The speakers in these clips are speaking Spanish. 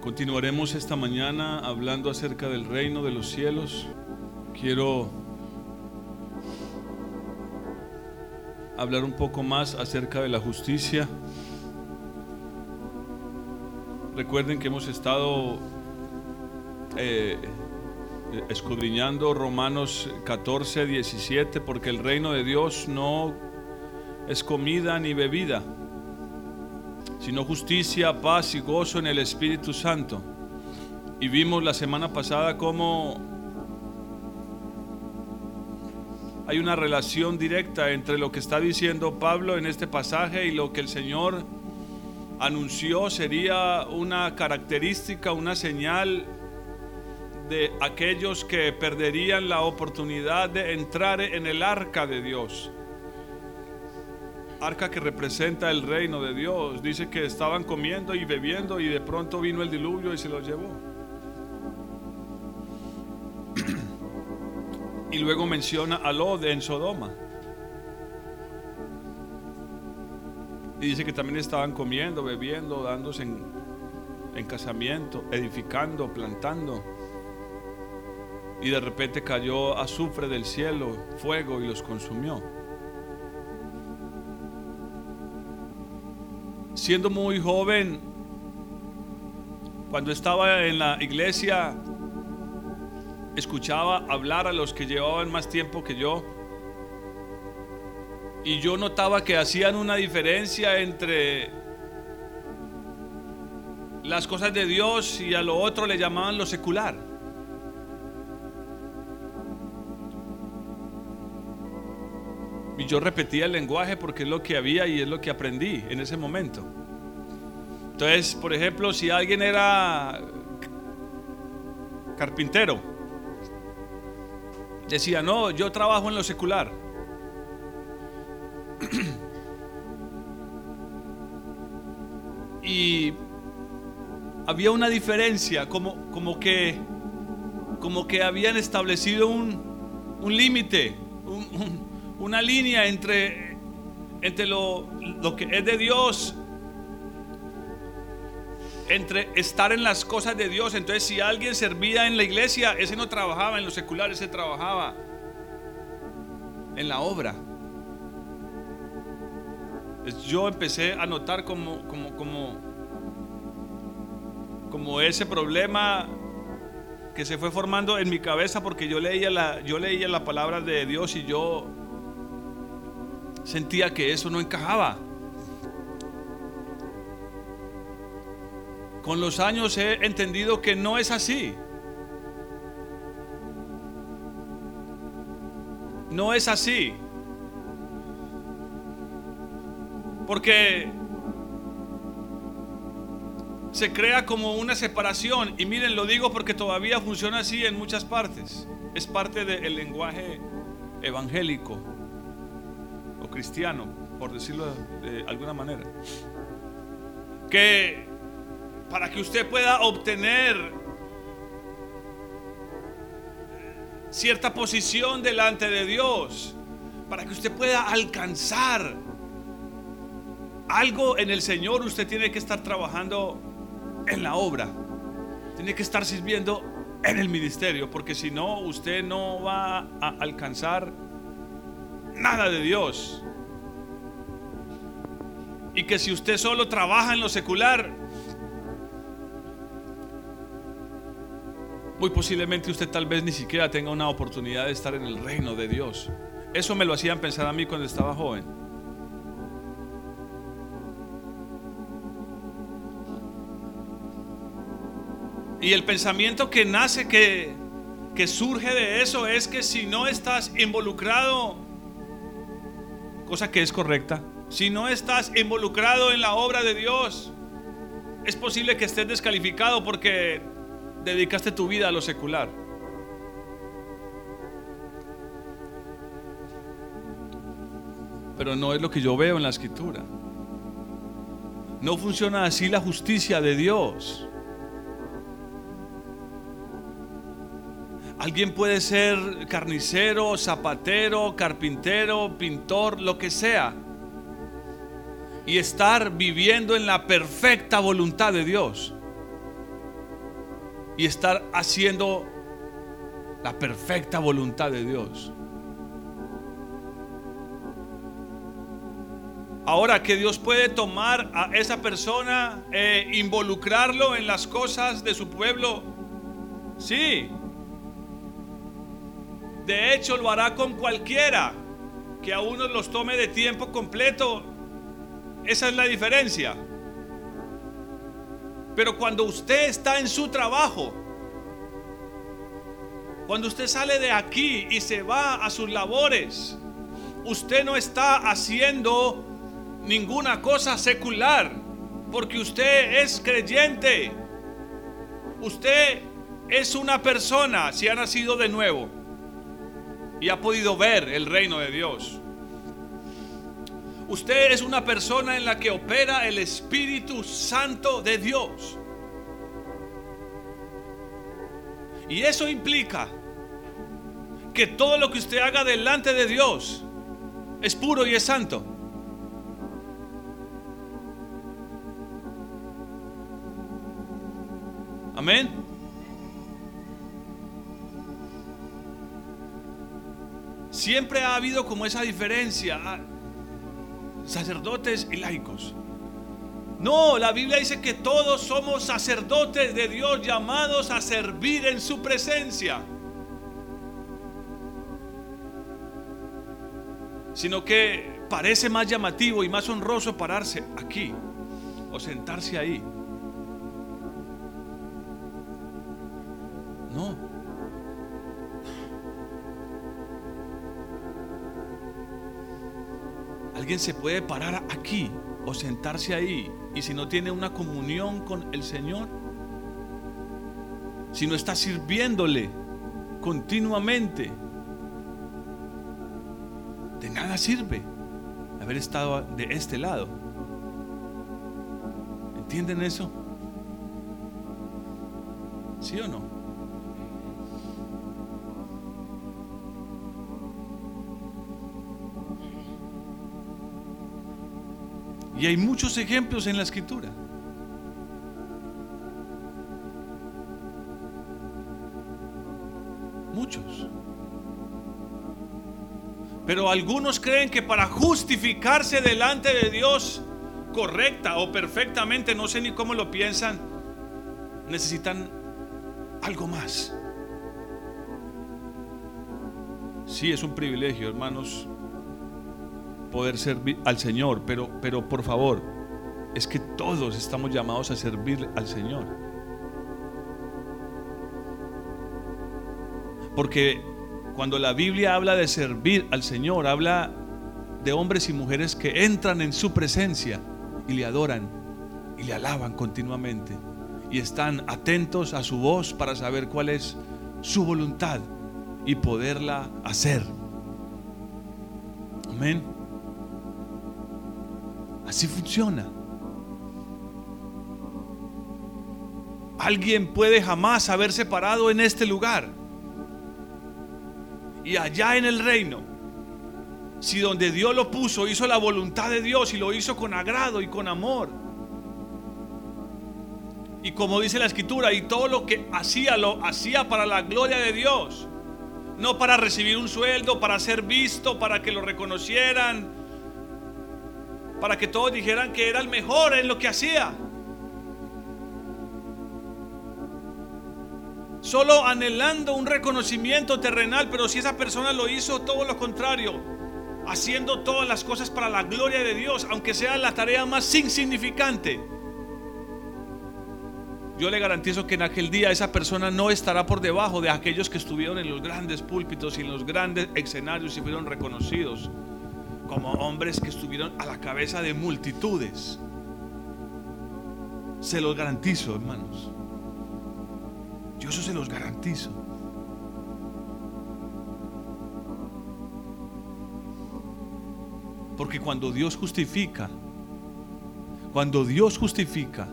Continuaremos esta mañana hablando acerca del reino de los cielos. Quiero hablar un poco más acerca de la justicia. Recuerden que hemos estado eh, escudriñando Romanos 14, 17, porque el reino de Dios no es comida ni bebida sino justicia, paz y gozo en el Espíritu Santo. Y vimos la semana pasada cómo hay una relación directa entre lo que está diciendo Pablo en este pasaje y lo que el Señor anunció sería una característica, una señal de aquellos que perderían la oportunidad de entrar en el arca de Dios arca que representa el reino de Dios. Dice que estaban comiendo y bebiendo y de pronto vino el diluvio y se los llevó. Y luego menciona a Lod en Sodoma. Y dice que también estaban comiendo, bebiendo, dándose en, en casamiento, edificando, plantando. Y de repente cayó azufre del cielo, fuego y los consumió. Siendo muy joven, cuando estaba en la iglesia, escuchaba hablar a los que llevaban más tiempo que yo. Y yo notaba que hacían una diferencia entre las cosas de Dios y a lo otro le llamaban lo secular. Y yo repetía el lenguaje porque es lo que había y es lo que aprendí en ese momento. Entonces, por ejemplo, si alguien era carpintero, decía, no, yo trabajo en lo secular. y había una diferencia, como, como, que, como que habían establecido un, un límite, un una línea entre, entre lo, lo que es de Dios entre estar en las cosas de Dios. Entonces, si alguien servía en la iglesia, ese no trabajaba en lo secular, ese trabajaba en la obra. Yo empecé a notar como, como, como, como ese problema que se fue formando en mi cabeza porque yo leía la, yo leía la palabra de Dios y yo sentía que eso no encajaba. Con los años he entendido que no es así. No es así. Porque se crea como una separación. Y miren, lo digo porque todavía funciona así en muchas partes. Es parte del lenguaje evangélico cristiano, por decirlo de alguna manera. Que para que usted pueda obtener cierta posición delante de Dios, para que usted pueda alcanzar algo en el Señor, usted tiene que estar trabajando en la obra, tiene que estar sirviendo en el ministerio, porque si no, usted no va a alcanzar nada de Dios. Y que si usted solo trabaja en lo secular, muy posiblemente usted tal vez ni siquiera tenga una oportunidad de estar en el reino de Dios. Eso me lo hacían pensar a mí cuando estaba joven. Y el pensamiento que nace, que, que surge de eso, es que si no estás involucrado cosa que es correcta. Si no estás involucrado en la obra de Dios, es posible que estés descalificado porque dedicaste tu vida a lo secular. Pero no es lo que yo veo en la escritura. No funciona así la justicia de Dios. Alguien puede ser carnicero, zapatero, carpintero, pintor, lo que sea. Y estar viviendo en la perfecta voluntad de Dios. y estar haciendo la perfecta voluntad de Dios. Ahora que Dios puede tomar a esa persona e involucrarlo en las cosas de su pueblo, sí. De hecho lo hará con cualquiera que a uno los tome de tiempo completo. Esa es la diferencia. Pero cuando usted está en su trabajo, cuando usted sale de aquí y se va a sus labores, usted no está haciendo ninguna cosa secular, porque usted es creyente. Usted es una persona, si ha nacido de nuevo, y ha podido ver el reino de Dios. Usted es una persona en la que opera el Espíritu Santo de Dios. Y eso implica que todo lo que usted haga delante de Dios es puro y es santo. Amén. Siempre ha habido como esa diferencia, ah, sacerdotes y laicos. No, la Biblia dice que todos somos sacerdotes de Dios llamados a servir en su presencia. Sino que parece más llamativo y más honroso pararse aquí o sentarse ahí No. Alguien se puede parar aquí o sentarse ahí y si no tiene una comunión con el Señor, si no está sirviéndole continuamente, de nada sirve haber estado de este lado. ¿Entienden eso? ¿Sí o no? Y hay muchos ejemplos en la escritura. Muchos. Pero algunos creen que para justificarse delante de Dios correcta o perfectamente, no sé ni cómo lo piensan, necesitan algo más. Sí, es un privilegio, hermanos, poder servir al Señor, pero, pero por favor, es que todos estamos llamados a servir al Señor. Porque cuando la Biblia habla de servir al Señor, habla de hombres y mujeres que entran en su presencia y le adoran y le alaban continuamente y están atentos a su voz para saber cuál es su voluntad y poderla hacer. Amén. Así funciona. Alguien puede jamás haberse parado en este lugar. Y allá en el reino, si donde Dios lo puso, hizo la voluntad de Dios y lo hizo con agrado y con amor. Y como dice la escritura, y todo lo que hacía, lo hacía para la gloria de Dios. No para recibir un sueldo, para ser visto, para que lo reconocieran, para que todos dijeran que era el mejor en lo que hacía. Solo anhelando un reconocimiento terrenal, pero si esa persona lo hizo todo lo contrario, haciendo todas las cosas para la gloria de Dios, aunque sea la tarea más insignificante, yo le garantizo que en aquel día esa persona no estará por debajo de aquellos que estuvieron en los grandes púlpitos y en los grandes escenarios y fueron reconocidos como hombres que estuvieron a la cabeza de multitudes. Se los garantizo, hermanos. Yo eso se los garantizo. Porque cuando Dios justifica, cuando Dios justifica,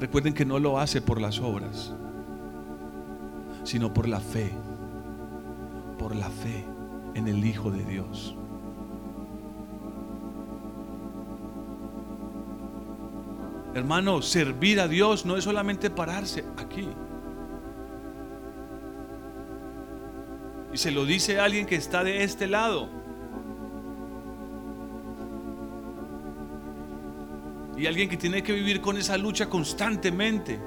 recuerden que no lo hace por las obras, sino por la fe, por la fe en el Hijo de Dios. Hermano, servir a Dios no es solamente pararse aquí. Y se lo dice alguien que está de este lado. Y alguien que tiene que vivir con esa lucha constantemente.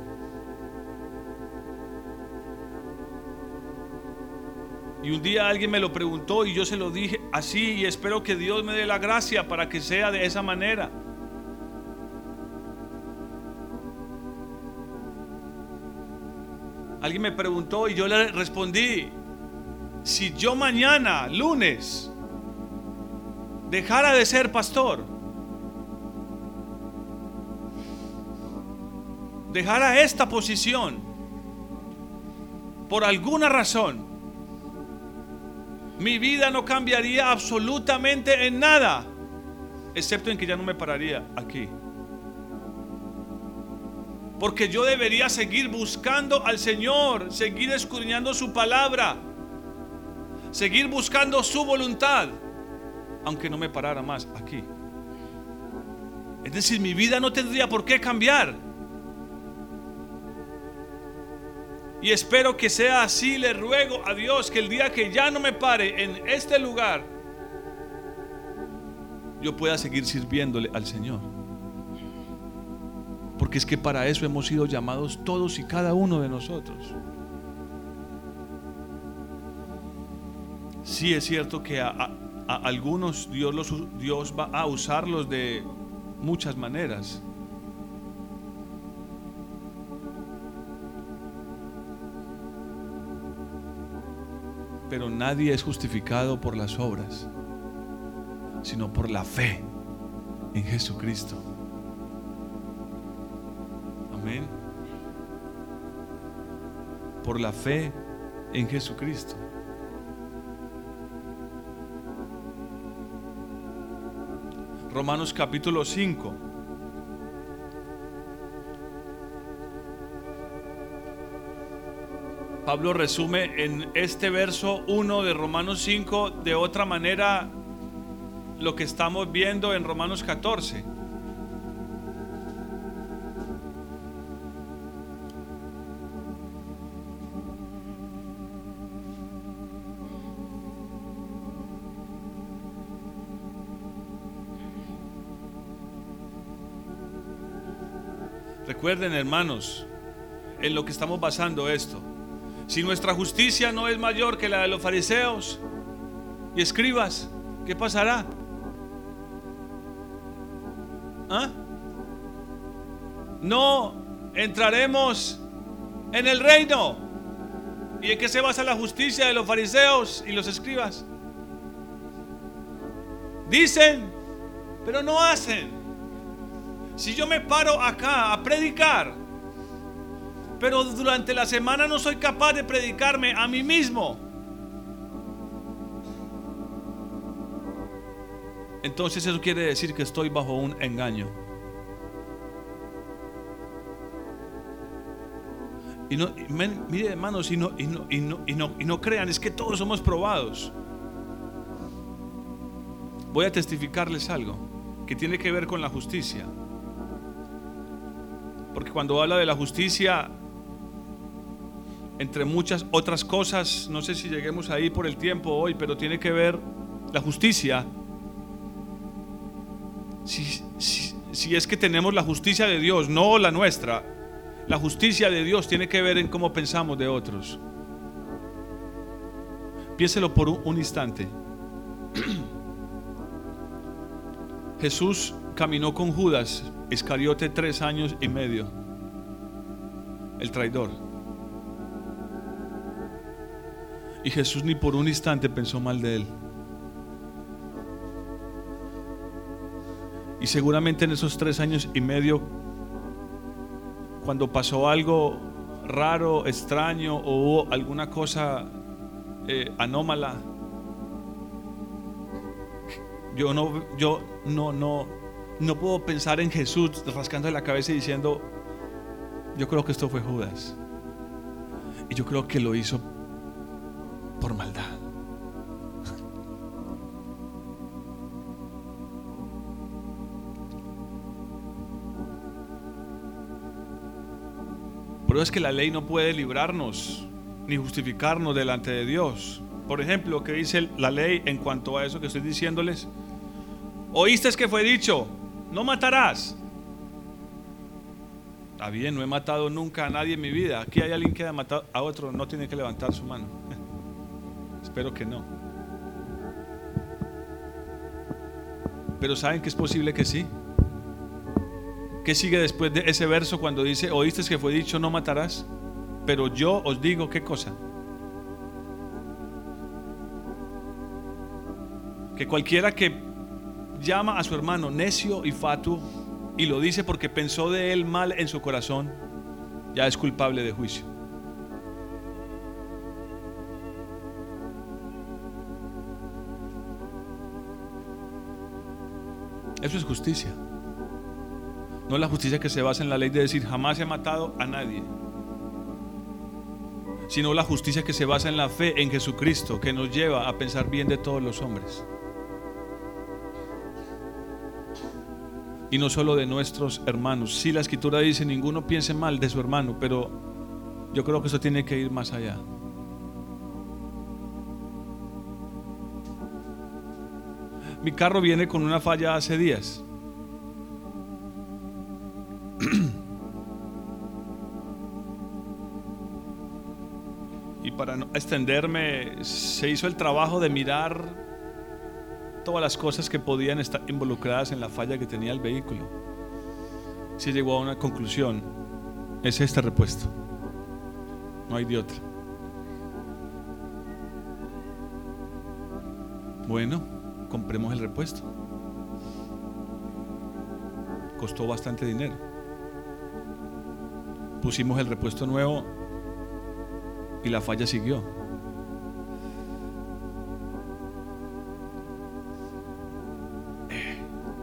Y un día alguien me lo preguntó y yo se lo dije así y espero que Dios me dé la gracia para que sea de esa manera. Alguien me preguntó y yo le respondí, si yo mañana, lunes, dejara de ser pastor, dejara esta posición por alguna razón, mi vida no cambiaría absolutamente en nada, excepto en que ya no me pararía aquí. Porque yo debería seguir buscando al Señor, seguir escudriñando su palabra, seguir buscando su voluntad, aunque no me parara más aquí. Es decir, mi vida no tendría por qué cambiar. Y espero que sea así. Le ruego a Dios que el día que ya no me pare en este lugar, yo pueda seguir sirviéndole al Señor. Porque es que para eso hemos sido llamados todos y cada uno de nosotros. Sí es cierto que a, algunos Dios, los, Dios va a usarlos de muchas maneras. Pero nadie es justificado por las obras, sino por la fe en Jesucristo. Amén. Por la fe en Jesucristo. Romanos capítulo 5. Pablo resume en este verso 1 de Romanos 5 de otra manera lo que estamos viendo en Romanos 14. Recuerden, hermanos, en lo que estamos basando esto. Si nuestra justicia no es mayor que la de los fariseos y escribas, ¿qué pasará? ¿Ah? No entraremos en el reino. ¿Y en qué se basa la justicia de los fariseos y los escribas? Dicen, pero no hacen. Si yo me paro acá a predicar, pero durante la semana no soy capaz de predicarme a mí mismo, entonces eso quiere decir que estoy bajo un engaño. Y no, mire hermanos, y no, y, no, y, no, y, no, y no crean, es que todos somos probados. Voy a testificarles algo que tiene que ver con la justicia. Porque cuando habla de la justicia, entre muchas otras cosas, no sé si lleguemos ahí por el tiempo hoy, pero tiene que ver la justicia. Si, es que tenemos la justicia de Dios, no la nuestra, la justicia de Dios tiene que ver en cómo pensamos de otros. Piénselo por un instante. Jesús caminó con Judas Iscariote tres años y medio, el traidor. Y Jesús ni por un instante pensó mal de él. Y seguramente en esos tres años y medio, cuando pasó algo raro, extraño o hubo alguna cosa eh, anómala, yo no, yo no, no, no puedo pensar en Jesús rascando la cabeza y diciendo, yo creo que esto fue Judas. Y yo creo que lo hizo por maldad. Pero es que la ley no puede librarnos ni justificarnos delante de Dios. Por ejemplo, ¿qué dice la ley en cuanto a eso que estoy diciéndoles? Oíste que fue dicho, no matarás. Está bien, no he matado nunca a nadie en mi vida. Aquí hay alguien que ha matado a otro, no tiene que levantar su mano. Espero que no. Pero ¿saben que es posible que sí? ¿Qué sigue después de ese verso cuando dice, oíste que fue dicho, no matarás? Pero yo os digo qué cosa. Que cualquiera que llama a su hermano necio y fatuo y lo dice porque pensó de él mal en su corazón, ya es culpable de juicio. Eso es justicia. No la justicia que se basa en la ley de decir jamás he matado a nadie. Sino la justicia que se basa en la fe en Jesucristo, que nos lleva a pensar bien de todos los hombres. Y no solo de nuestros hermanos. Si la escritura dice, ninguno piense mal de su hermano, pero yo creo que eso tiene que ir más allá. Mi carro viene con una falla hace días. y para no extenderme, se hizo el trabajo de mirar todas las cosas que podían estar involucradas en la falla que tenía el vehículo. Si llegó a una conclusión, es este repuesto. No hay de otra. Bueno, compremos el repuesto. Costó bastante dinero. Pusimos el repuesto nuevo y la falla siguió.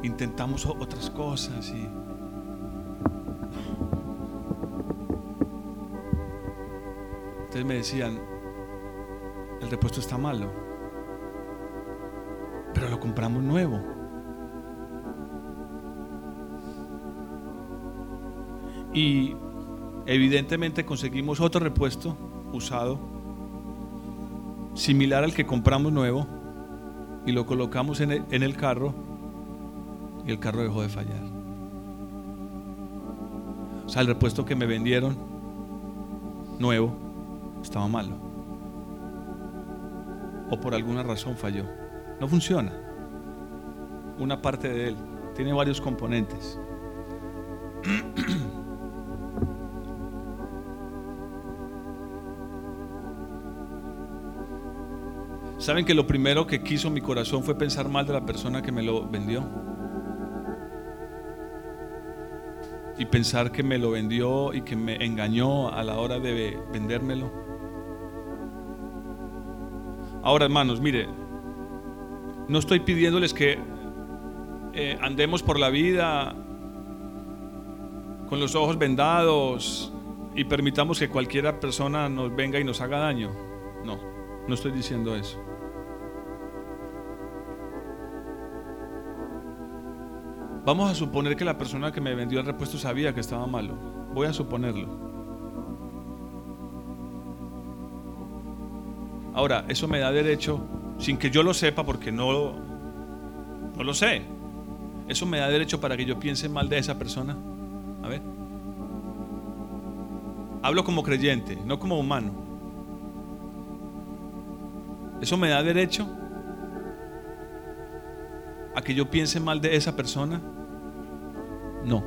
Intentamos otras cosas y Entonces me decían, el repuesto está malo, pero lo compramos nuevo. Y evidentemente conseguimos otro repuesto usado, similar al que compramos nuevo, y lo colocamos en el, en el carro y el carro dejó de fallar. O sea, el repuesto que me vendieron nuevo estaba malo. O por alguna razón falló. No funciona. Una parte de él tiene varios componentes. ¿Saben que lo primero que quiso mi corazón fue pensar mal de la persona que me lo vendió? Y pensar que me lo vendió y que me engañó a la hora de vendérmelo. Ahora, hermanos, mire, no estoy pidiéndoles que eh, andemos por la vida con los ojos vendados y permitamos que cualquiera persona nos venga y nos haga daño. No, no estoy diciendo eso. Vamos a suponer que la persona que me vendió el repuesto sabía que estaba malo. Voy a suponerlo. Ahora, eso me da derecho, sin que yo lo sepa, porque no, no lo sé. Eso me da derecho para que yo piense mal de esa persona. A ver. Hablo como creyente, no como humano. Eso me da derecho a que yo piense mal de esa persona. No.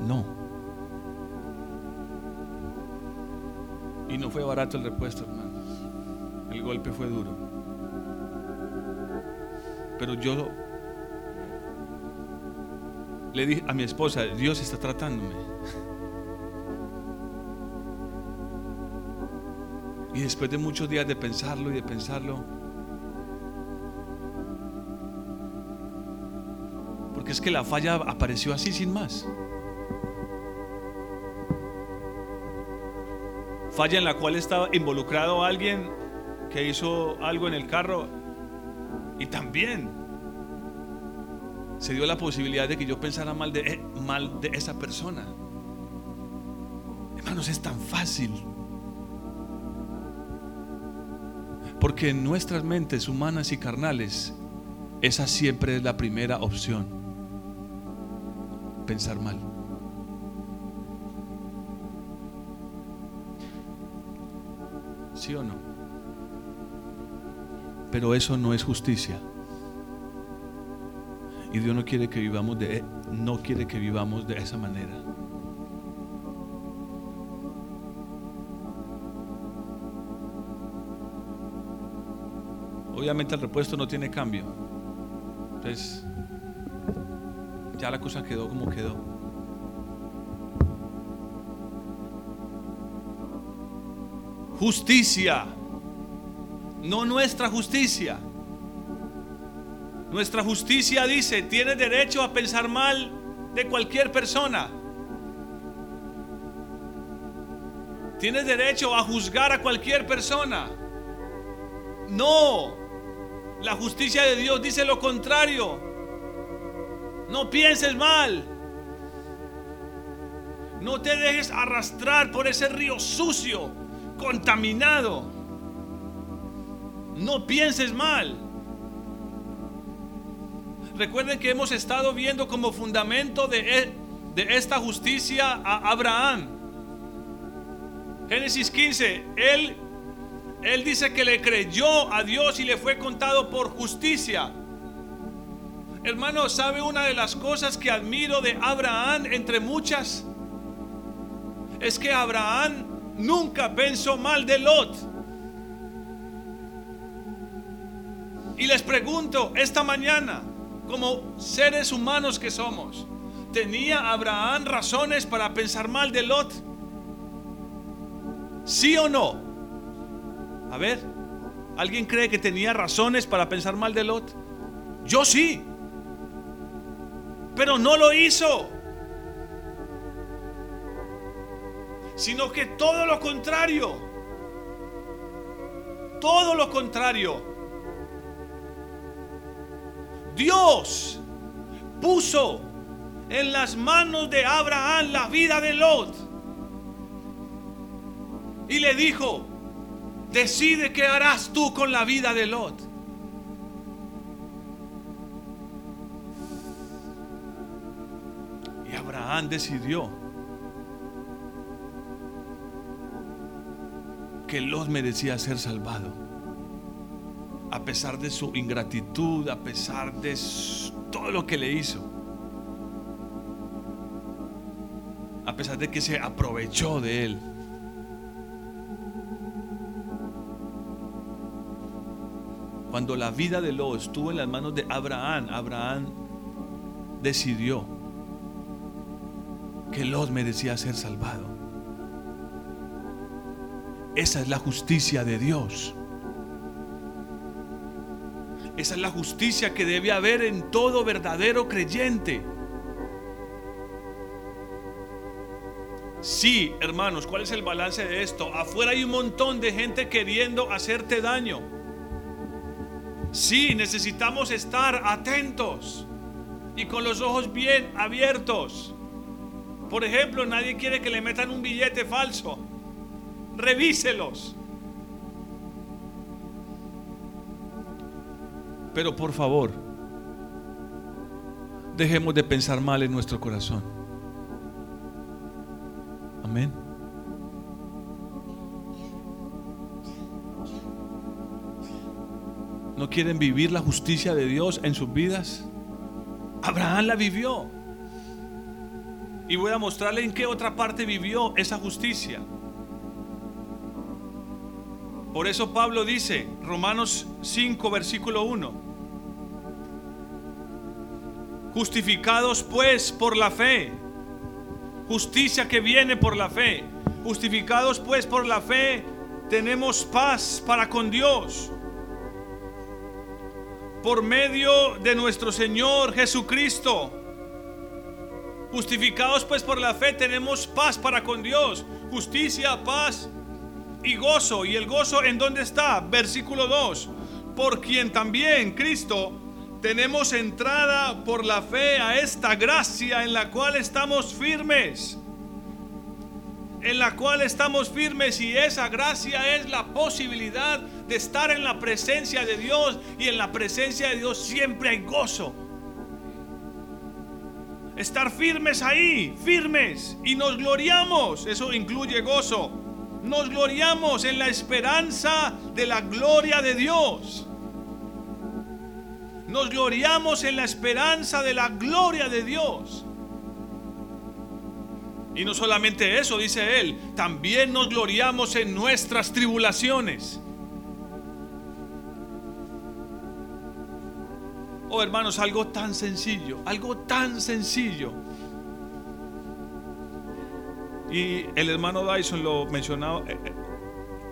No. Y no fue barato el repuesto, hermanos. El golpe fue duro. Pero yo le dije a mi esposa, Dios está tratándome. Y después de muchos días de pensarlo y de pensarlo, es que la falla apareció así sin más. Falla en la cual estaba involucrado alguien que hizo algo en el carro y también se dio la posibilidad de que yo pensara mal de, eh, mal de esa persona. Hermanos, es tan fácil. Porque en nuestras mentes humanas y carnales, esa siempre es la primera opción. Pensar mal. ¿Sí o no? Pero eso no es justicia. Y Dios no quiere que vivamos de no quiere que vivamos de esa manera. Obviamente el repuesto no tiene cambio. Entonces, ya la cosa quedó como quedó. Justicia, no nuestra justicia. Nuestra justicia dice, tienes derecho a pensar mal de cualquier persona. Tienes derecho a juzgar a cualquier persona. No, la justicia de Dios dice lo contrario. No pienses mal. No te dejes arrastrar por ese río sucio, contaminado. No pienses mal. Recuerden que hemos estado viendo como fundamento de, e, de esta justicia a Abraham. Génesis 15, él, él dice que le creyó a Dios y le fue contado por justicia. Hermano, ¿sabe una de las cosas que admiro de Abraham entre muchas? Es que Abraham nunca pensó mal de Lot. Y les pregunto esta mañana, como seres humanos que somos, ¿tenía Abraham razones para pensar mal de Lot? ¿Sí o no? A ver, ¿alguien cree que tenía razones para pensar mal de Lot? Yo sí. Pero no lo hizo. Sino que todo lo contrario. Todo lo contrario Dios puso en las manos de Abraham la vida de Lot. Y le dijo, decide qué harás tú con la vida de Lot. Y Abraham decidió que Lot merecía ser salvado a pesar de su ingratitud, a pesar de todo lo que le hizo, a pesar de que se aprovechó de él. Cuando la vida de Lot estuvo en las manos de Abraham, Abraham decidió que Lot merecía ser salvado. Esa es la justicia de Dios. Esa es la justicia que debe haber en todo verdadero creyente. Sí, hermanos, ¿cuál es el balance de esto? Afuera hay un montón de gente queriendo hacerte daño. Sí, necesitamos estar atentos y con los ojos bien abiertos. Por ejemplo, nadie quiere que le metan un billete falso. Revíselos. Pero por favor, dejemos de pensar mal en nuestro corazón. Amén. ¿No quieren vivir la justicia de Dios en sus vidas? Abraham la vivió. Y voy a mostrarle en qué otra parte vivió esa justicia. Por eso Pablo dice, Romanos 5, versículo 1, Justificados pues por la fe. Justicia que viene por la fe. Justificados pues por la fe, tenemos paz para con Dios. Por medio de nuestro Señor Jesucristo. Justificados pues por la fe, tenemos paz para con Dios. Justicia, paz y gozo. ¿Y el gozo en dónde está? Versículo 2. Por quien también Cristo tenemos entrada por la fe a esta gracia en la cual estamos firmes. en la cual estamos firmes y esa gracia es la posibilidad de estar en la presencia de Dios y en la presencia de Dios siempre hay gozo. Estar firmes ahí, firmes y nos gloriamos, eso incluye gozo. Nos gloriamos en la esperanza de la gloria de Dios. Nos gloriamos en la esperanza de la gloria de Dios. Y no solamente eso, dice él, también nos gloriamos en nuestras tribulaciones. Oh hermanos, algo tan sencillo, algo tan sencillo. Y el hermano Dyson lo mencionaba eh, eh,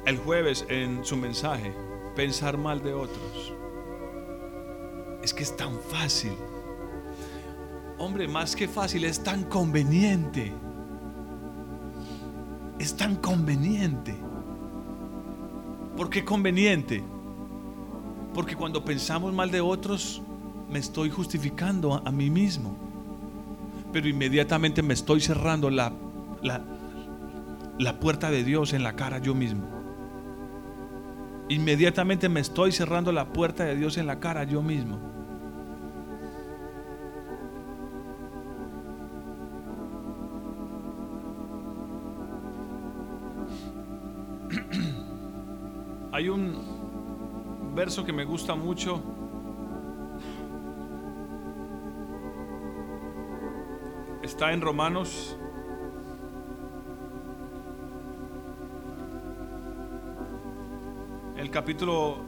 el jueves en su mensaje, pensar mal de otros. Es que es tan fácil. Hombre, más que fácil, es tan conveniente es tan conveniente. ¿Por qué conveniente? Porque cuando pensamos mal de otros, me estoy justificando a, mí mismo. Pero inmediatamente me estoy cerrando la, la, la puerta de Dios en la cara yo mismo. Inmediatamente me estoy cerrando la puerta de Dios en la cara yo mismo. Hay un verso que me gusta mucho. Está en Romanos. El capítulo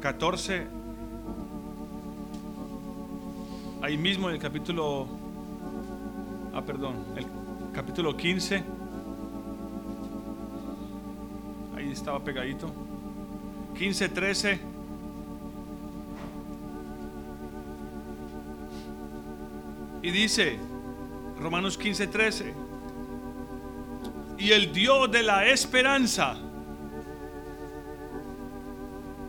14. Ahí mismo en el capítulo... Ah, perdón. El capítulo 15. Ahí estaba pegadito. 15, 13. Y dice, Romanos 15, 13, y el Dios de la esperanza.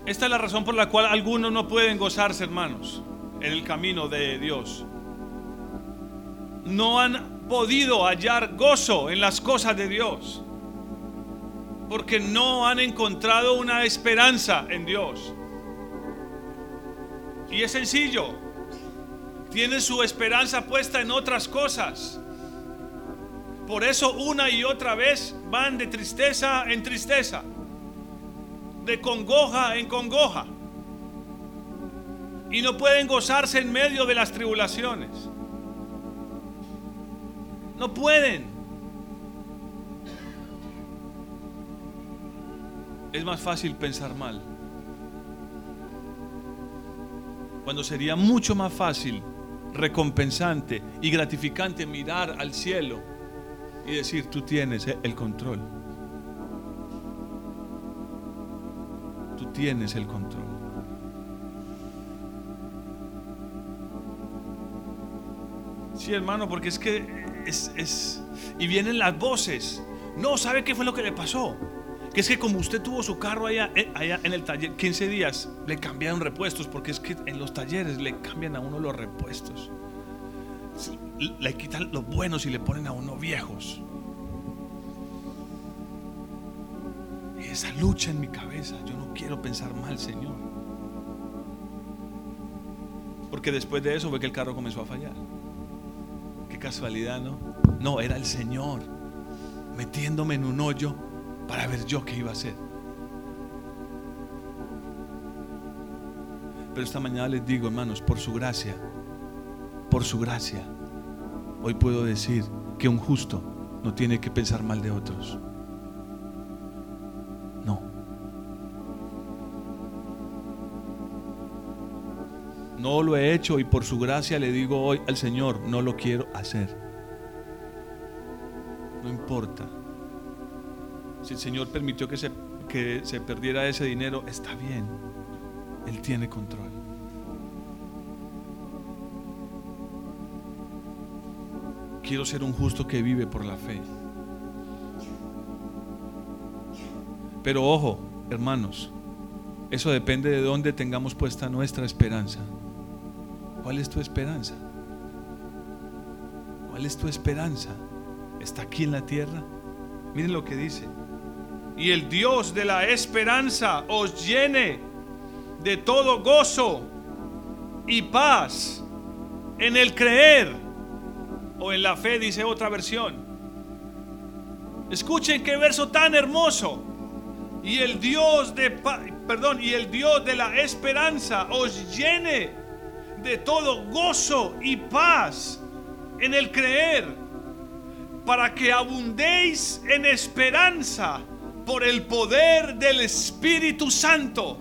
Esta es la razón por la cual algunos no pueden gozarse, hermanos, en el camino de Dios. No han podido hallar gozo en las cosas de Dios porque no han encontrado una esperanza en Dios. Y es sencillo. Tienen su esperanza puesta en otras cosas. Por eso una y otra vez van de tristeza en tristeza. De congoja en congoja. Y no pueden gozarse en medio de las tribulaciones. No pueden. es más fácil pensar mal. Cuando sería mucho más fácil, recompensante y gratificante mirar al cielo y decir, tú tienes el control. Tú tienes el control. Sí, hermano, porque es que es, es... Y vienen las voces. No, ¿sabe qué fue lo que le pasó? Que es que como usted tuvo su carro allá, eh, allá en el taller 15 días, le cambiaron repuestos, porque es que en los talleres le cambian a uno los repuestos. Le quitan los buenos y le ponen a uno viejos. Esa lucha en mi cabeza, yo no quiero pensar mal, Señor. Porque después de eso fue que el carro comenzó a fallar. Qué casualidad, ¿no? No, era el Señor metiéndome en un hoyo para ver yo qué iba a hacer. Pero esta mañana les digo, hermanos, por su gracia, por su gracia, hoy puedo decir que un justo no tiene que pensar mal de otros. No. No lo he hecho y por su gracia le digo hoy al Señor, no lo quiero hacer. No importa. Si el Señor permitió que se, que se perdiera ese dinero, está bien. Él tiene control. Quiero ser un justo que vive por la fe. Pero ojo, hermanos, eso depende de dónde tengamos puesta nuestra esperanza. ¿Cuál es tu esperanza? ¿Cuál es tu esperanza? ¿Está aquí en la tierra? Miren lo que dice. Y el Dios de la esperanza os llene de todo gozo y paz en el creer o en la fe, dice otra versión. Escuchen qué verso tan hermoso. Y el Dios de perdón, y el Dios de la esperanza os llene de todo gozo y paz en el creer, para que abundéis en esperanza por el poder del Espíritu Santo.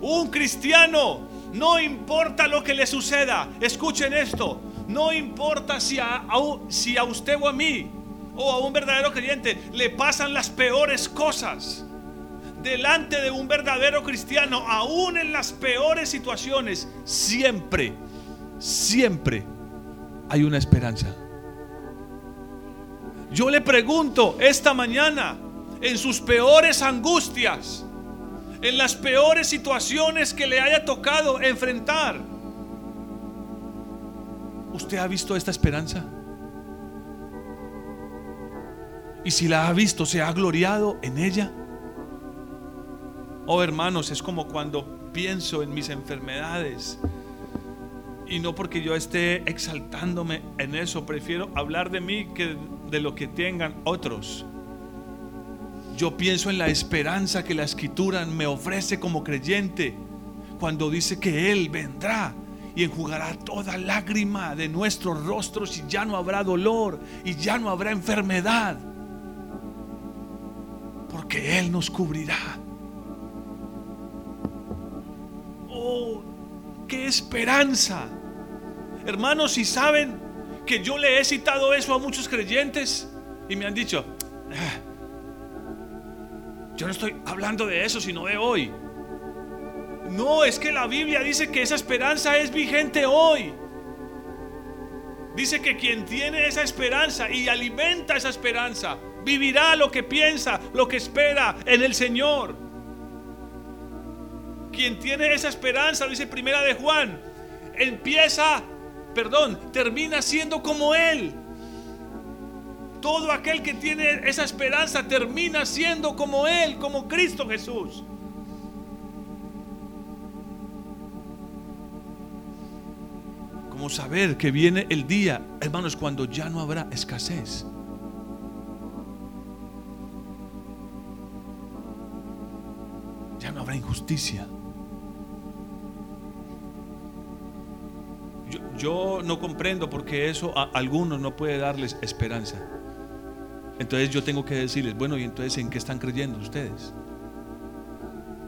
Un cristiano, no importa lo que le suceda, escuchen esto, no importa si a, si a usted o a mí o a un verdadero creyente le pasan las peores cosas. Delante de un verdadero cristiano, aún en las peores situaciones, siempre, siempre hay una esperanza. Yo le pregunto esta mañana, en sus peores angustias, en las peores situaciones que le haya tocado enfrentar, ¿usted ha visto esta esperanza? Y si la ha visto, ¿se ha gloriado en ella? Oh hermanos, es como cuando pienso en mis enfermedades. Y no porque yo esté exaltándome en eso, prefiero hablar de mí que de lo que tengan otros. Yo pienso en la esperanza que la escritura me ofrece como creyente cuando dice que Él vendrá y enjugará toda lágrima de nuestros rostros y ya no habrá dolor y ya no habrá enfermedad porque Él nos cubrirá. Oh, qué esperanza. Hermanos, si saben que yo le he citado eso a muchos creyentes y me han dicho, ah, yo no estoy hablando de eso, sino de hoy. No, es que la Biblia dice que esa esperanza es vigente hoy. Dice que quien tiene esa esperanza y alimenta esa esperanza, vivirá lo que piensa, lo que espera en el Señor. Quien tiene esa esperanza, dice Primera de Juan, empieza, perdón, termina siendo como Él. Todo aquel que tiene esa esperanza termina siendo como Él, como Cristo Jesús. Como saber que viene el día, hermanos, cuando ya no habrá escasez. habrá injusticia. Yo, no comprendo porque eso a algunos no puede darles esperanza. Entonces yo tengo que decirles, bueno, ¿y entonces en qué están creyendo ustedes?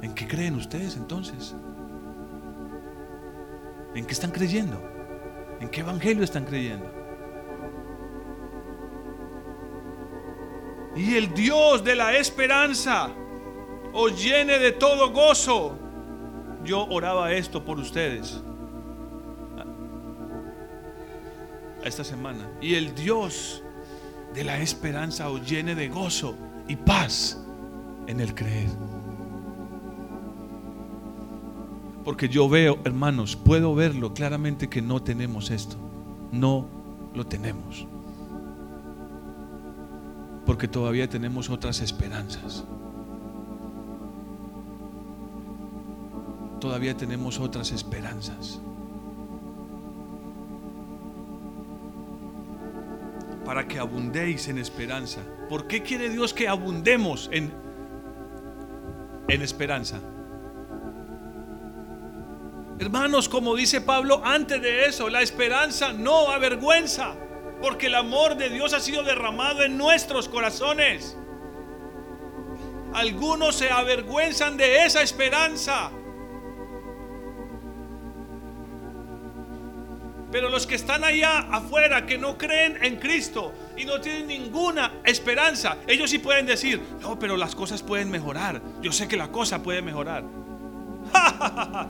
¿En qué creen ustedes entonces? ¿En qué están creyendo? ¿En qué evangelio están creyendo? Y el Dios de la esperanza os llene de todo gozo. Yo oraba esto por ustedes esta semana. Y el Dios de la esperanza os llene de gozo y paz en el creer. Porque yo veo, hermanos, puedo verlo claramente que no tenemos esto. No lo tenemos. Porque todavía tenemos otras esperanzas. todavía tenemos otras esperanzas. Para que abundéis en esperanza. ¿Por qué quiere Dios que abundemos en, en esperanza? Hermanos, como dice Pablo antes de eso, la esperanza no avergüenza, porque el amor de Dios ha sido derramado en nuestros corazones. Algunos se avergüenzan de esa esperanza. Pero los que están allá afuera, que no creen en Cristo y no tienen ninguna esperanza, ellos sí pueden decir, no, pero las cosas pueden mejorar. Yo sé que la cosa puede mejorar.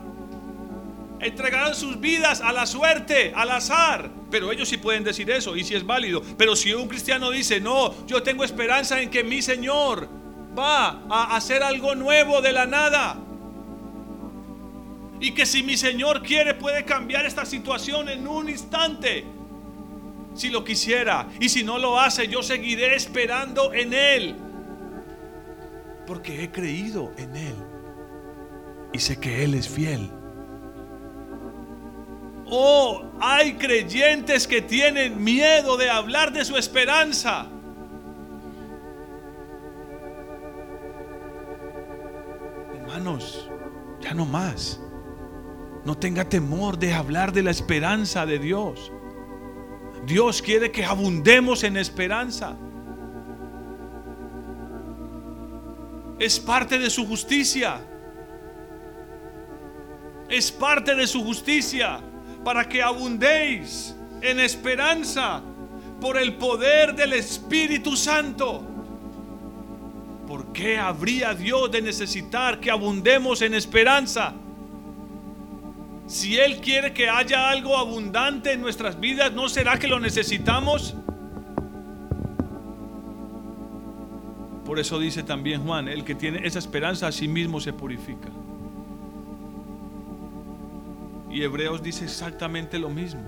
Entregarán sus vidas a la suerte, al azar. Pero ellos sí pueden decir eso y si sí es válido. Pero si un cristiano dice, no, yo tengo esperanza en que mi Señor va a hacer algo nuevo de la nada y que si mi Señor quiere puede cambiar esta situación en un instante. si lo quisiera. Y si no lo hace, yo seguiré esperando en Él. Porque he creído en Él. Y sé que Él es fiel. Oh, hay creyentes que tienen miedo de hablar de su esperanza. Hermanos, ya no más. No tenga temor de hablar de la esperanza de Dios. Dios quiere que abundemos en esperanza. Es parte de su justicia. Es parte de su justicia para que abundéis en esperanza por el poder del Espíritu Santo. ¿Por qué habría Dios de necesitar que abundemos en esperanza? Si Él quiere que haya algo abundante en nuestras vidas, ¿no será que lo necesitamos? Por eso dice también Juan, el que tiene esa esperanza a sí mismo se purifica. Y Hebreos dice exactamente lo mismo.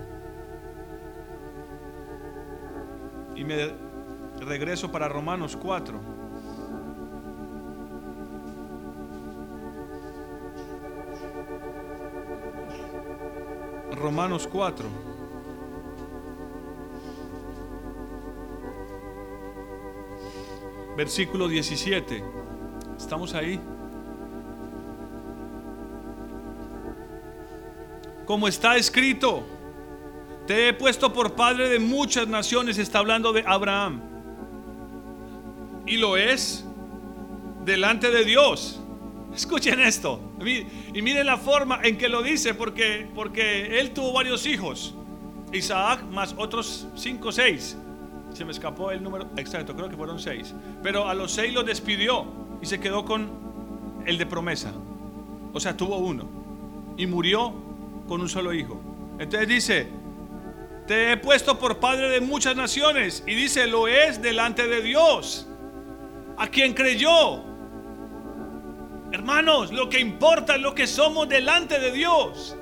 Y me regreso para Romanos 4. Romanos 4. Versículo 17. ¿Estamos ahí? como está escrito, te he puesto por padre de muchas naciones, está hablando de Abraham. Y lo es delante de Dios. Escuchen esto. Y miren la forma en que lo dice, porque, porque él tuvo varios hijos. Isaac más otros cinco o seis. Se me escapó el número exacto, creo que fueron seis. Pero a los seis los despidió y se quedó con el de promesa. O sea, tuvo uno. Y murió con un solo hijo. Entonces dice, te he puesto por padre de muchas naciones. Y dice, lo es delante de Dios, a quien creyó. Hermanos, lo que importa es lo que somos delante de Dios.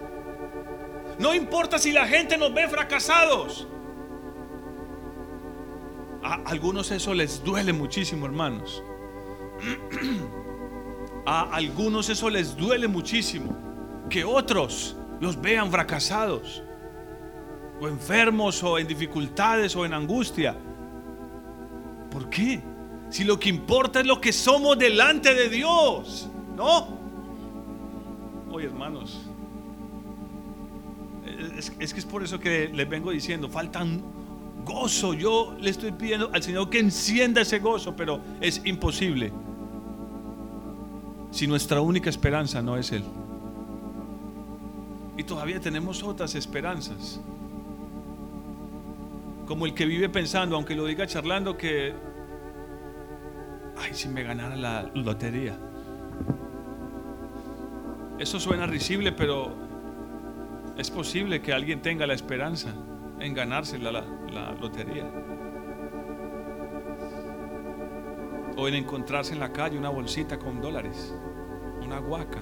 No importa si la gente nos ve fracasados. A algunos eso les duele muchísimo, hermanos. A algunos eso les duele muchísimo. Que otros los vean fracasados, o enfermos, o en dificultades, o en angustia. ¿Por qué? Si lo que importa es lo que somos delante de Dios, ¿no? Oye, hermanos, es, es, que es por eso que les vengo diciendo, faltan gozo. Yo le estoy pidiendo al Señor que encienda ese gozo, pero es imposible si nuestra única esperanza no es Él. Y todavía tenemos otras esperanzas. Como el que vive pensando, aunque lo diga charlando, que, ay, si me ganara la lotería. Eso suena risible, pero es posible que alguien tenga la esperanza en ganarse la, lotería. O en encontrarse en la calle una bolsita con dólares, una guaca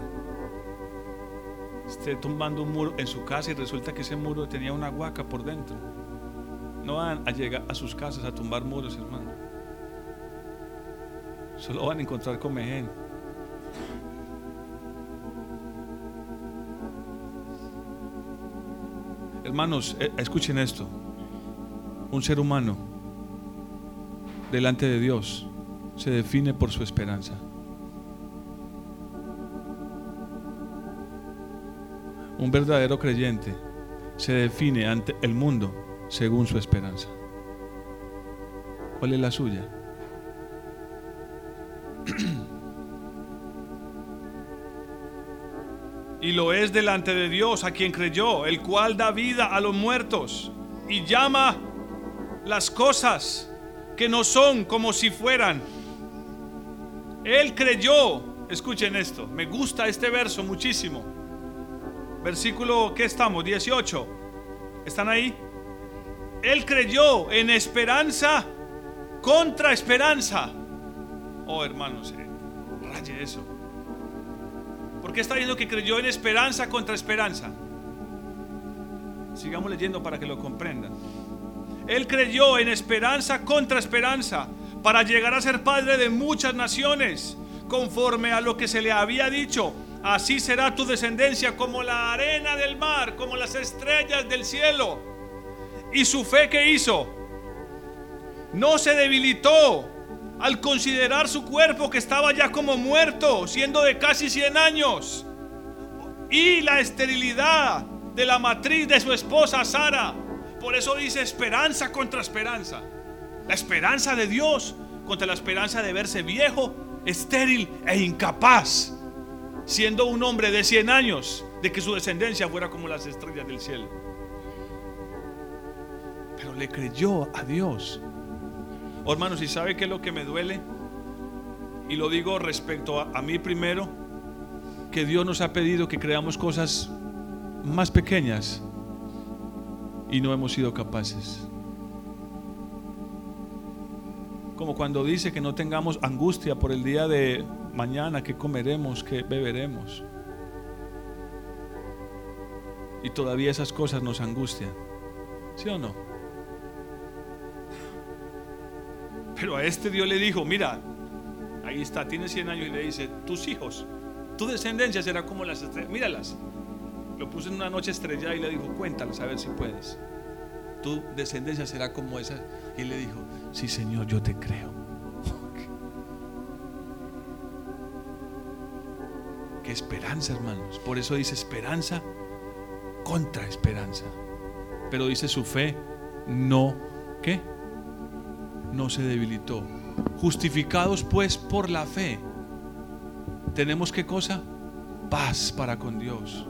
esté tumbando un muro en su casa y resulta que ese muro tenía una huaca por dentro. No van a llegar a sus casas a tumbar muros, hermano. Solo van a encontrar comején. Hermanos, eh, escuchen esto. Un ser humano delante de Dios se define por su esperanza. Un verdadero creyente se define ante el mundo según su esperanza. ¿Cuál es la suya? y lo es delante de Dios a quien creyó, el cual da vida a los muertos y llama las cosas que no son como si fueran. Él creyó, escuchen esto, me gusta este verso muchísimo versículo, ¿qué estamos? 18. ¿Están ahí? Él creyó en esperanza contra esperanza. Oh, hermanos, eh, raye eso. ¿Por qué está diciendo que creyó en esperanza contra esperanza? Sigamos leyendo para que lo comprendan. Él creyó en esperanza contra esperanza para llegar a ser padre de muchas naciones, conforme a lo que se le había dicho. Así será tu descendencia como la arena del mar, como las estrellas del cielo. Y su fe que hizo no se debilitó al considerar su cuerpo que estaba ya como muerto, siendo de casi 100 años, y la esterilidad de la matriz de su esposa Sara. Por eso dice esperanza contra esperanza. La esperanza de Dios contra la esperanza de verse viejo, estéril e incapaz, siendo un hombre de 100 años, de que su descendencia fuera como las estrellas del cielo. Pero le creyó a Dios Oh, hermanos, ¿y sabe qué es lo que me duele? Y lo digo respecto a, a mí primero, que Dios nos ha pedido que creamos cosas más pequeñas y no hemos sido capaces. Como cuando dice que no tengamos angustia por el día de mañana, que comeremos, que beberemos. Y todavía esas cosas nos angustian. ¿Sí o no? Pero a este Dios le dijo, mira, ahí está, tiene 100 años y le dice, tus hijos, tu descendencia será como las estrellas, míralas. Lo puso en una noche estrellada y le dijo, cuéntalas a ver si puedes. Tu descendencia será como esa. Y él le dijo, sí Señor, yo te creo. Qué esperanza, hermanos. Por eso dice esperanza contra esperanza. Pero dice su fe, no, ¿qué? No se debilitó. Justificados pues por la fe, tenemos qué cosa? Paz para con Dios.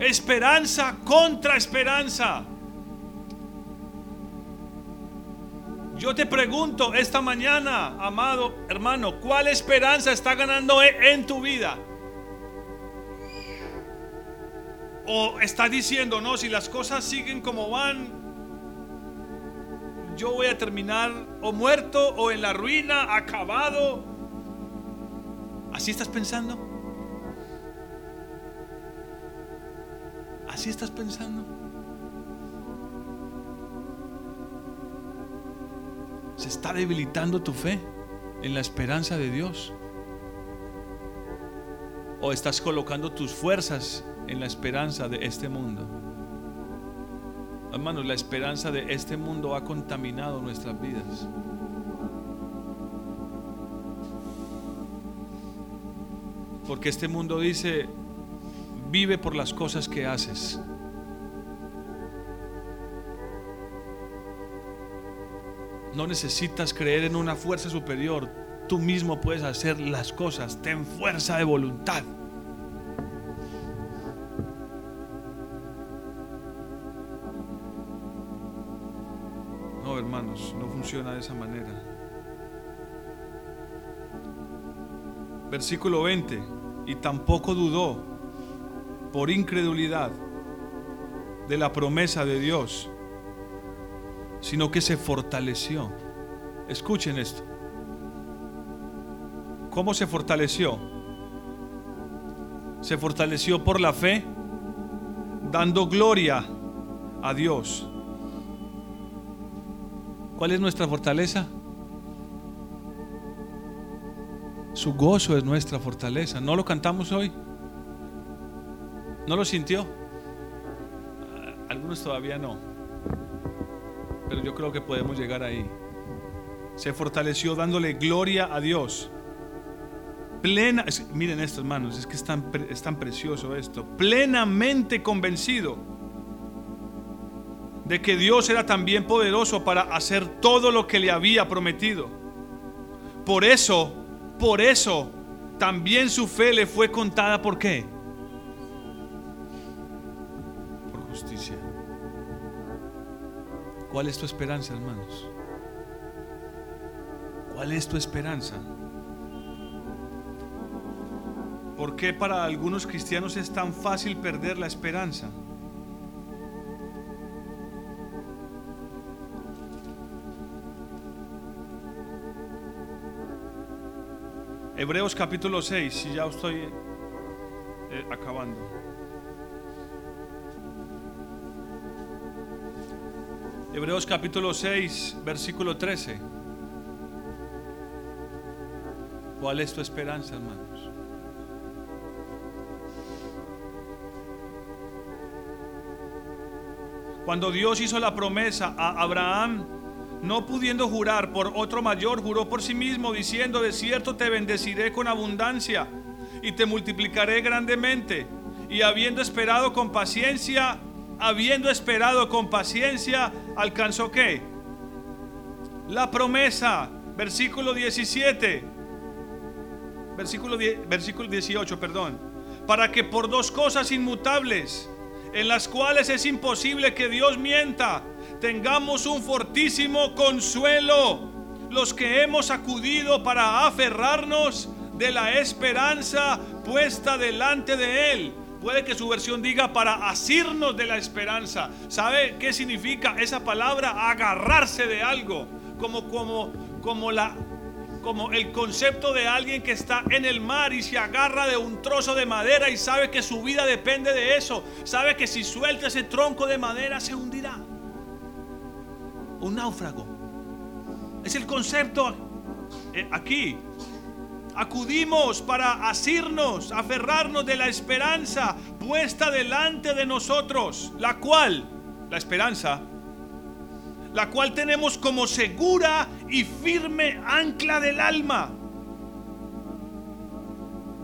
Esperanza contra esperanza. Yo te pregunto esta mañana, amado hermano, ¿cuál esperanza está ganando en tu vida? O está diciendo, no, si las cosas siguen como van, yo voy a terminar o muerto o en la ruina, acabado. ¿Así estás pensando? ¿Así estás pensando? ¿Se está debilitando tu fe en la esperanza de Dios? ¿O estás colocando tus fuerzas en la esperanza de este mundo? Hermanos, la esperanza de este mundo ha contaminado nuestras vidas. Porque este mundo dice, vive por las cosas que haces. No necesitas creer en una fuerza superior. Tú mismo puedes hacer las cosas. Ten fuerza de voluntad. No funciona de esa manera. Versículo 20, y tampoco dudó por incredulidad de la promesa de Dios, sino que se fortaleció. Escuchen esto. ¿Cómo se fortaleció? Se fortaleció por la fe, dando gloria a Dios ¿Cuál es nuestra fortaleza? Su gozo es nuestra fortaleza. ¿No lo cantamos hoy? ¿No lo sintió? Algunos todavía no. Pero yo creo que podemos llegar ahí. Se fortaleció dándole gloria a Dios. Plena, miren esto hermanos, es que es tan, es tan precioso esto. Plenamente convencido de que Dios era también poderoso para hacer todo lo que le había prometido. Por eso, por eso, también su fe le fue contada. ¿Por qué? Por justicia. ¿Cuál es tu esperanza, hermanos? ¿Cuál es tu esperanza? ¿Por qué para algunos cristianos es tan fácil perder la esperanza? Hebreos capítulo 6, y ya estoy eh, acabando. Hebreos capítulo 6, versículo 13. ¿Cuál es tu esperanza, hermanos? Cuando Dios hizo la promesa a Abraham, no pudiendo jurar por otro mayor, juró por sí mismo, diciendo, de cierto te bendeciré con abundancia y te multiplicaré grandemente. Y habiendo esperado con paciencia, habiendo esperado con paciencia, alcanzó qué? La promesa, versículo 17, versículo, versículo 18, perdón, para que por dos cosas inmutables, en las cuales es imposible que Dios mienta, tengamos un fortísimo consuelo, los que hemos acudido para aferrarnos de la esperanza puesta delante de Él. Puede que su versión diga para asirnos de la esperanza. ¿Sabe qué significa esa palabra? Agarrarse de algo. Como, como, como la como el concepto de alguien que está en el mar y se agarra de un trozo de madera y sabe que su vida depende de eso. Sabe que si suelta ese tronco de madera se hundirá un náufrago. Es el concepto eh, aquí. Acudimos para asirnos, aferrarnos de la esperanza puesta delante de nosotros, la cual, la esperanza, la cual tenemos como segura y firme ancla del alma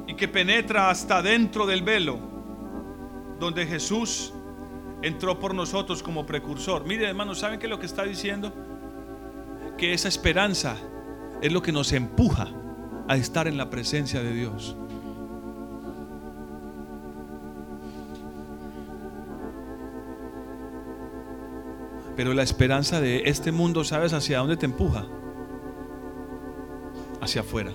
y que penetra hasta dentro del velo, donde Jesús entró por nosotros como precursor. Mire, hermanos, ¿saben qué es lo que está diciendo? Que esa esperanza es lo que nos empuja a estar en la presencia de Dios. Pero la esperanza de este mundo, ¿sabes hacia dónde te empuja? Hacia afuera.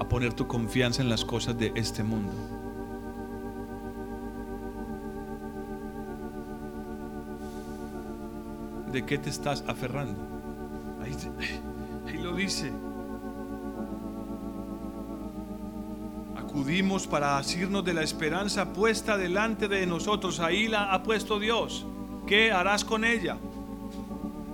A poner tu confianza en las cosas de este mundo. De qué te estás aferrando. Ahí, lo dice. Acudimos para asirnos de la esperanza puesta delante de nosotros. Ahí la ha puesto Dios. ¿Qué harás con ella?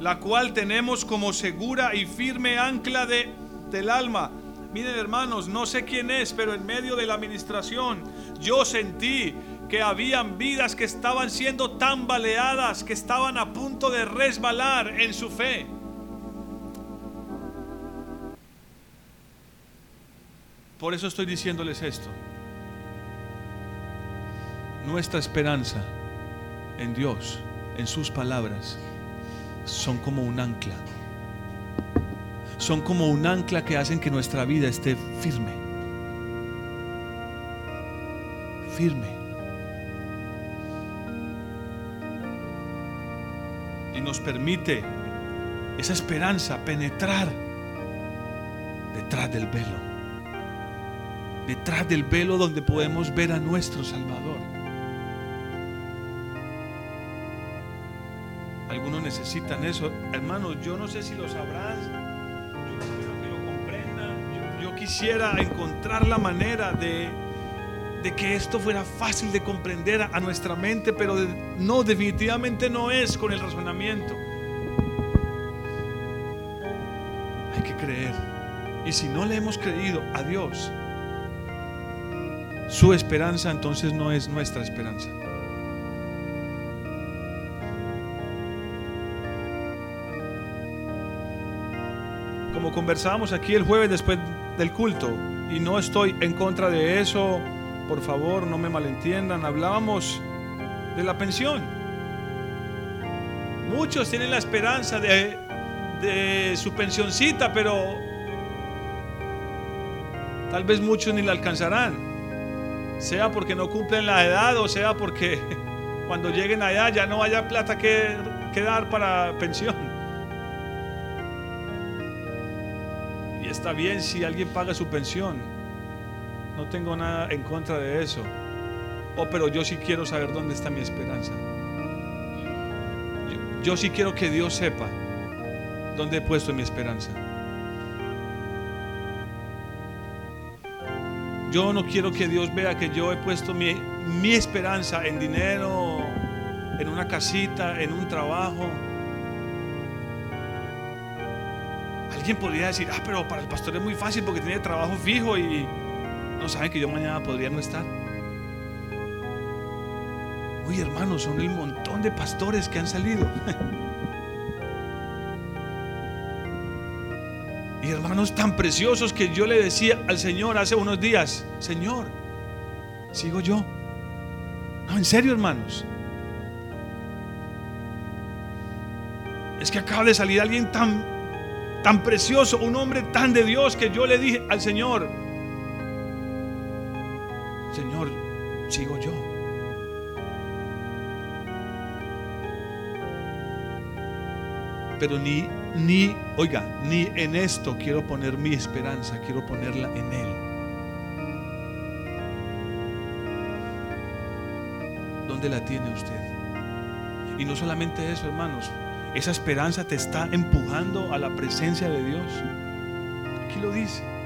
La cual tenemos como segura y firme ancla de, del alma. Miren hermanos, no sé quién es, pero en medio de la administración yo sentí que habían vidas que estaban siendo tambaleadas, que estaban a punto de resbalar en su fe. Por eso estoy diciéndoles esto. Nuestra esperanza en Dios, en sus palabras, son como un ancla. Son como un ancla que hacen que nuestra vida esté firme. Firme. Nos permite esa esperanza penetrar detrás del velo. Detrás del velo donde podemos ver a nuestro Salvador. Algunos necesitan eso. Hermanos, yo no sé si lo sabrás. Yo espero que lo comprendan. Yo, quisiera encontrar la manera de, de que esto fuera fácil de comprender a, nuestra mente, pero no, definitivamente no es con el razonamiento. Hay que creer. Y si no le hemos creído a Dios, su esperanza entonces no es nuestra esperanza. Como conversábamos aquí el jueves después del culto, y no estoy en contra de eso, por favor, no me malentiendan, hablábamos de la pensión. Muchos tienen la esperanza de, de su pensioncita, pero tal vez muchos ni la alcanzarán. Sea porque no cumplen la edad o sea porque cuando lleguen allá ya no haya plata que, que dar para pensión. Y está bien si alguien paga su pensión no tengo nada en contra de eso. Oh, pero yo sí quiero saber dónde está mi esperanza. Yo, sí quiero que Dios sepa dónde he puesto mi esperanza. Yo no quiero que Dios vea que yo he puesto mi, mi esperanza en dinero, en una casita, en un trabajo. Alguien podría decir, ah, pero para el pastor es muy fácil porque tiene trabajo fijo y no saben que yo mañana podría no estar. Uy, hermanos, son el montón de pastores que han salido. y hermanos tan preciosos que yo le decía al Señor hace unos días, Señor, sigo yo. No, en serio, hermanos. Es que acaba de salir alguien tan tan precioso, un hombre tan de Dios que yo le dije al Señor, Señor, sigo yo. Pero ni, ni, oiga, ni en esto quiero poner mi esperanza, quiero ponerla en Él. ¿Dónde la tiene usted? Y no solamente eso, hermanos, esa esperanza te está empujando a la presencia de Dios. Aquí lo dice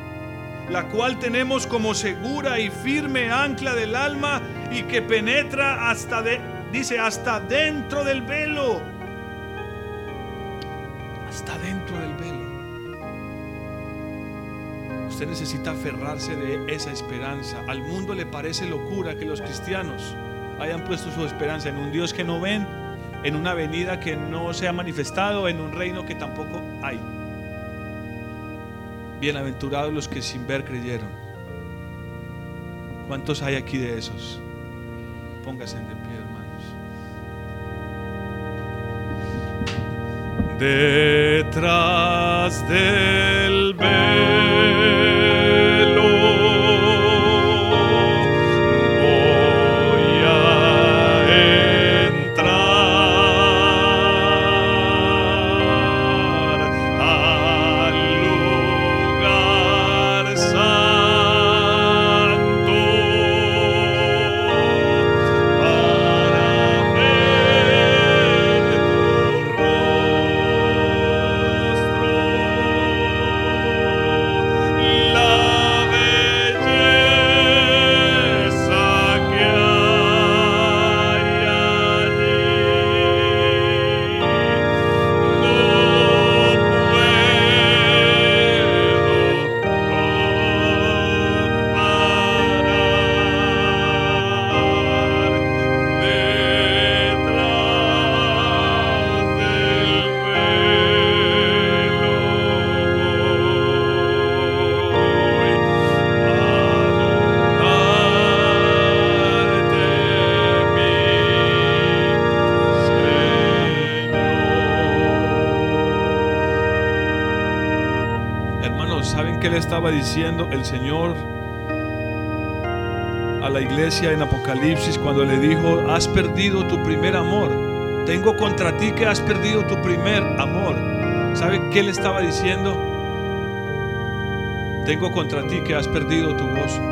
la cual tenemos como segura y firme ancla del alma y que penetra hasta de, dice, hasta dentro del velo. Hasta dentro del velo. Usted necesita aferrarse de esa esperanza. Al mundo le parece locura que los cristianos hayan puesto su esperanza en un Dios que no ven, en una venida que no se ha manifestado, en un reino que tampoco hay. Bienaventurados los que sin ver creyeron. ¿Cuántos hay aquí de esos? Póngase de pie, hermanos. Detrás del diciendo el Señor a la iglesia en Apocalipsis cuando le dijo, has perdido tu primer amor. Tengo contra ti que has perdido tu primer amor. ¿Sabe qué le estaba diciendo? Tengo contra ti que has perdido tu gozo.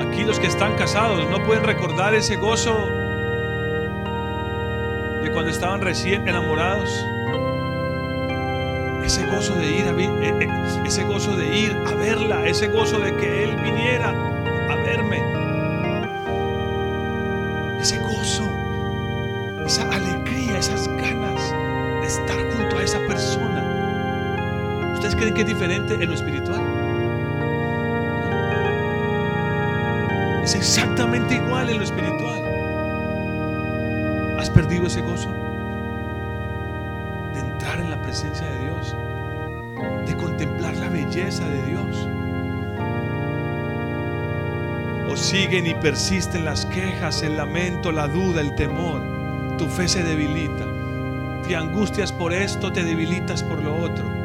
Aquí los que están casados no pueden recordar ese gozo cuando estaban recién enamorados. Ese gozo de ir a eh, eh, ese gozo de ir a verla, ese gozo de que él viniera a verme. Ese gozo, esa alegría, esas ganas de estar junto a esa persona. ¿Ustedes creen que es diferente en lo espiritual? Es exactamente igual en lo espiritual perdido ese gozo? De entrar en la presencia de Dios, de contemplar la belleza de Dios. O siguen y persisten las quejas, el lamento, la duda, el temor. Tu fe se debilita. Te angustias por esto, te debilitas por lo otro.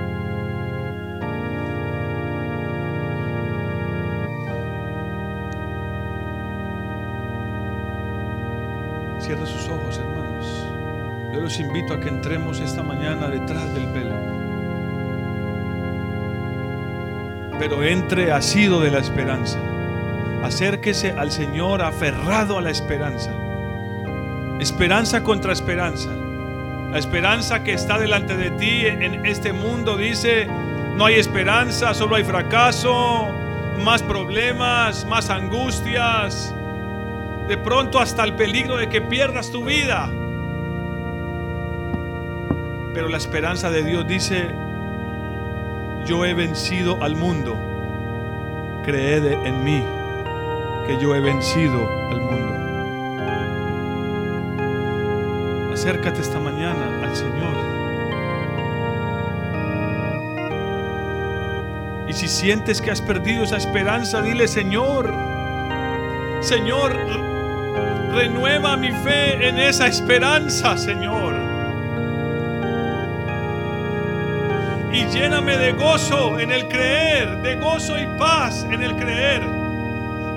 Invito a que entremos esta mañana detrás del velo. Pero entre asido de la esperanza. Acérquese al Señor aferrado a la esperanza. Esperanza contra esperanza. La esperanza que está delante de ti en este mundo dice, no hay esperanza, solo hay fracaso, más problemas, más angustias, de pronto hasta el peligro de que pierdas tu vida. Pero la esperanza de Dios dice, yo he vencido al mundo, creed en mí, que yo he vencido al mundo. Acércate esta mañana al Señor. Y si sientes que has perdido esa esperanza, dile, Señor, Señor, renueva mi fe en esa esperanza, Señor. Y lléname de gozo en el creer, de gozo y paz en el creer,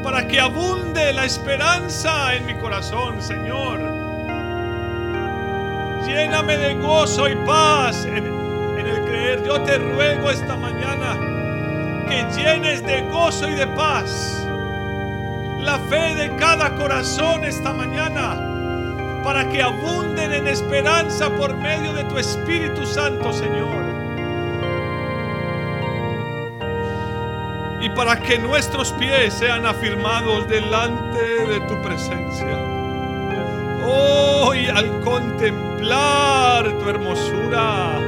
para que abunde la esperanza en mi corazón, Señor. Lléname de gozo y paz en, el creer. Yo te ruego esta mañana que llenes de gozo y de paz la fe de cada corazón esta mañana para que abunden en esperanza por medio de tu Espíritu Santo, Señor. Para que nuestros pies sean afirmados delante de tu presencia. Hoy al contemplar tu hermosura,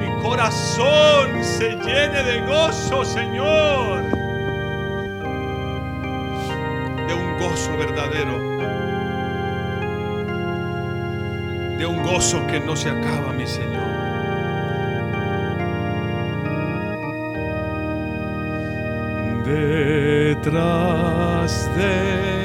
mi corazón se llene de gozo, Señor. De un gozo verdadero. De un gozo que no se acaba, mi Señor. Detrás del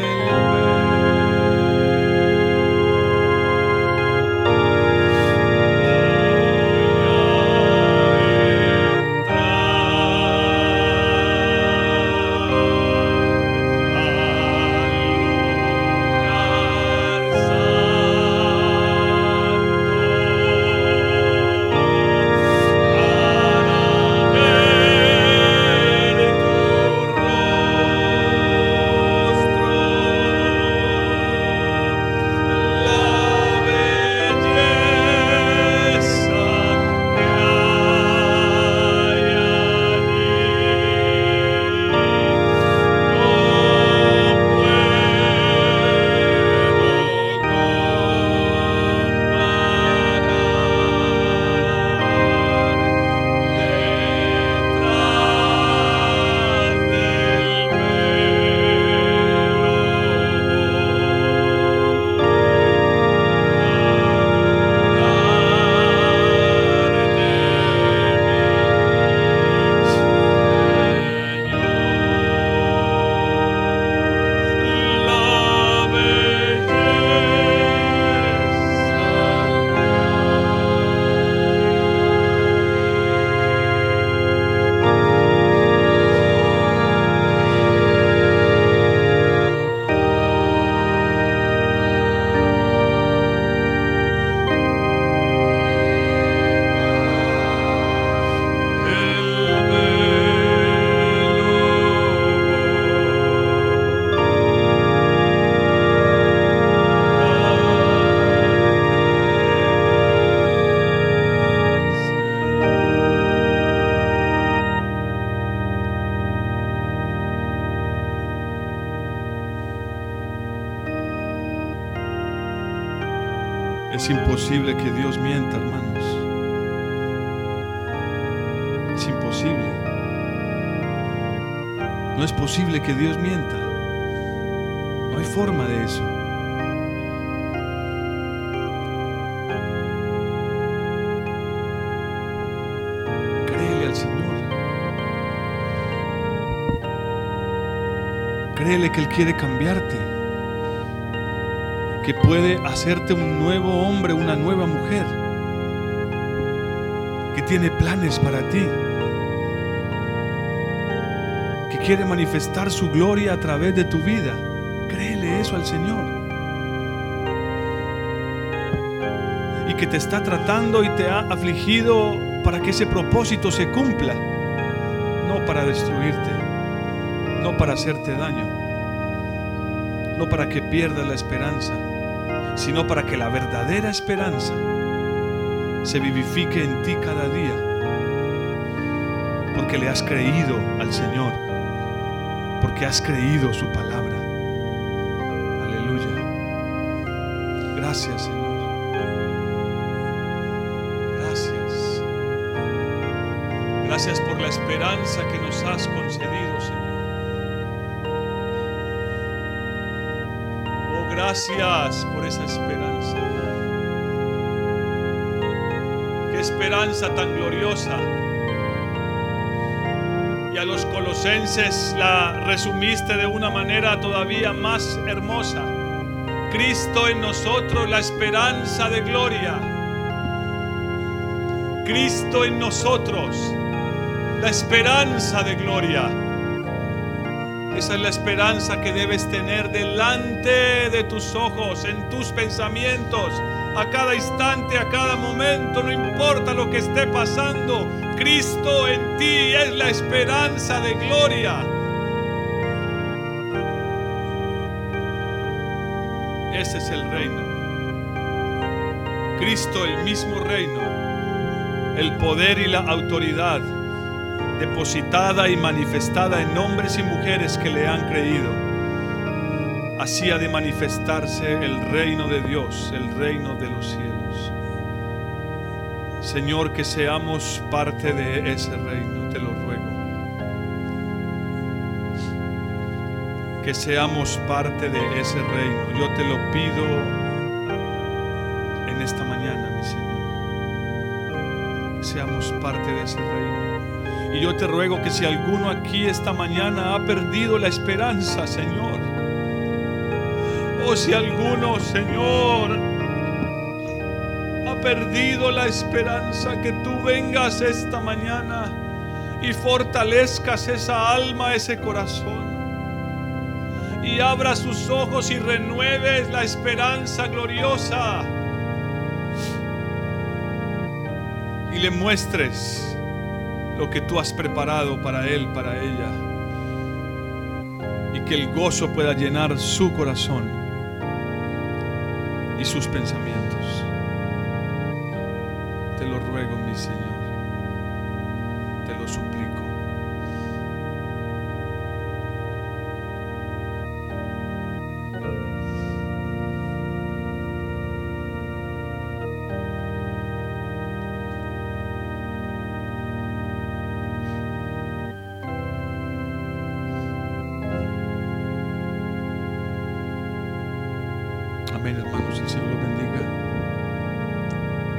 imposible que Dios mienta, hermanos. Es imposible. No es posible que Dios mienta. No hay forma de eso. Créele al Señor. Créele que Él quiere cambiarte que puede hacerte un nuevo hombre, una nueva mujer, que tiene planes para ti, que quiere manifestar su gloria a través de tu vida. Créele eso al Señor. Y que te está tratando y te ha afligido para que ese propósito se cumpla, no para destruirte, no para hacerte daño, no para que pierdas la esperanza sino para que la verdadera esperanza se vivifique en ti cada día, porque le has creído al Señor porque has creído su palabra. Aleluya. Gracias, Señor. Gracias. Gracias por la esperanza que nos has concedido, Señor. Gracias por esa esperanza. Qué esperanza tan gloriosa y a los colosenses la resumiste de una manera todavía más hermosa. Cristo en nosotros, la esperanza de gloria. Cristo en nosotros, la esperanza de gloria. Esa es la esperanza que debes tener delante de tus ojos, en tus pensamientos, a cada instante, a cada momento, no importa lo que esté pasando, Cristo en ti es la esperanza de gloria. Ese es el reino. Cristo el mismo reino, el poder y la autoridad depositada y manifestada en hombres y mujeres que le han creído. Así ha de manifestarse el reino de Dios, el reino de los cielos. Señor, que seamos parte de ese reino, te lo ruego. Que seamos parte de ese reino. Yo te lo pido en esta mañana, mi Señor. Que seamos parte de ese reino. Y yo te ruego que si alguno aquí esta mañana ha perdido la esperanza, Señor, o si alguno, Señor, perdido la esperanza, que tú vengas esta mañana y fortalezcas esa alma, ese corazón. Y abra sus ojos y renueves la esperanza gloriosa. Y le muestres lo que tú has preparado para él, para ella. Y que el gozo pueda llenar su corazón y sus pensamientos. Señor.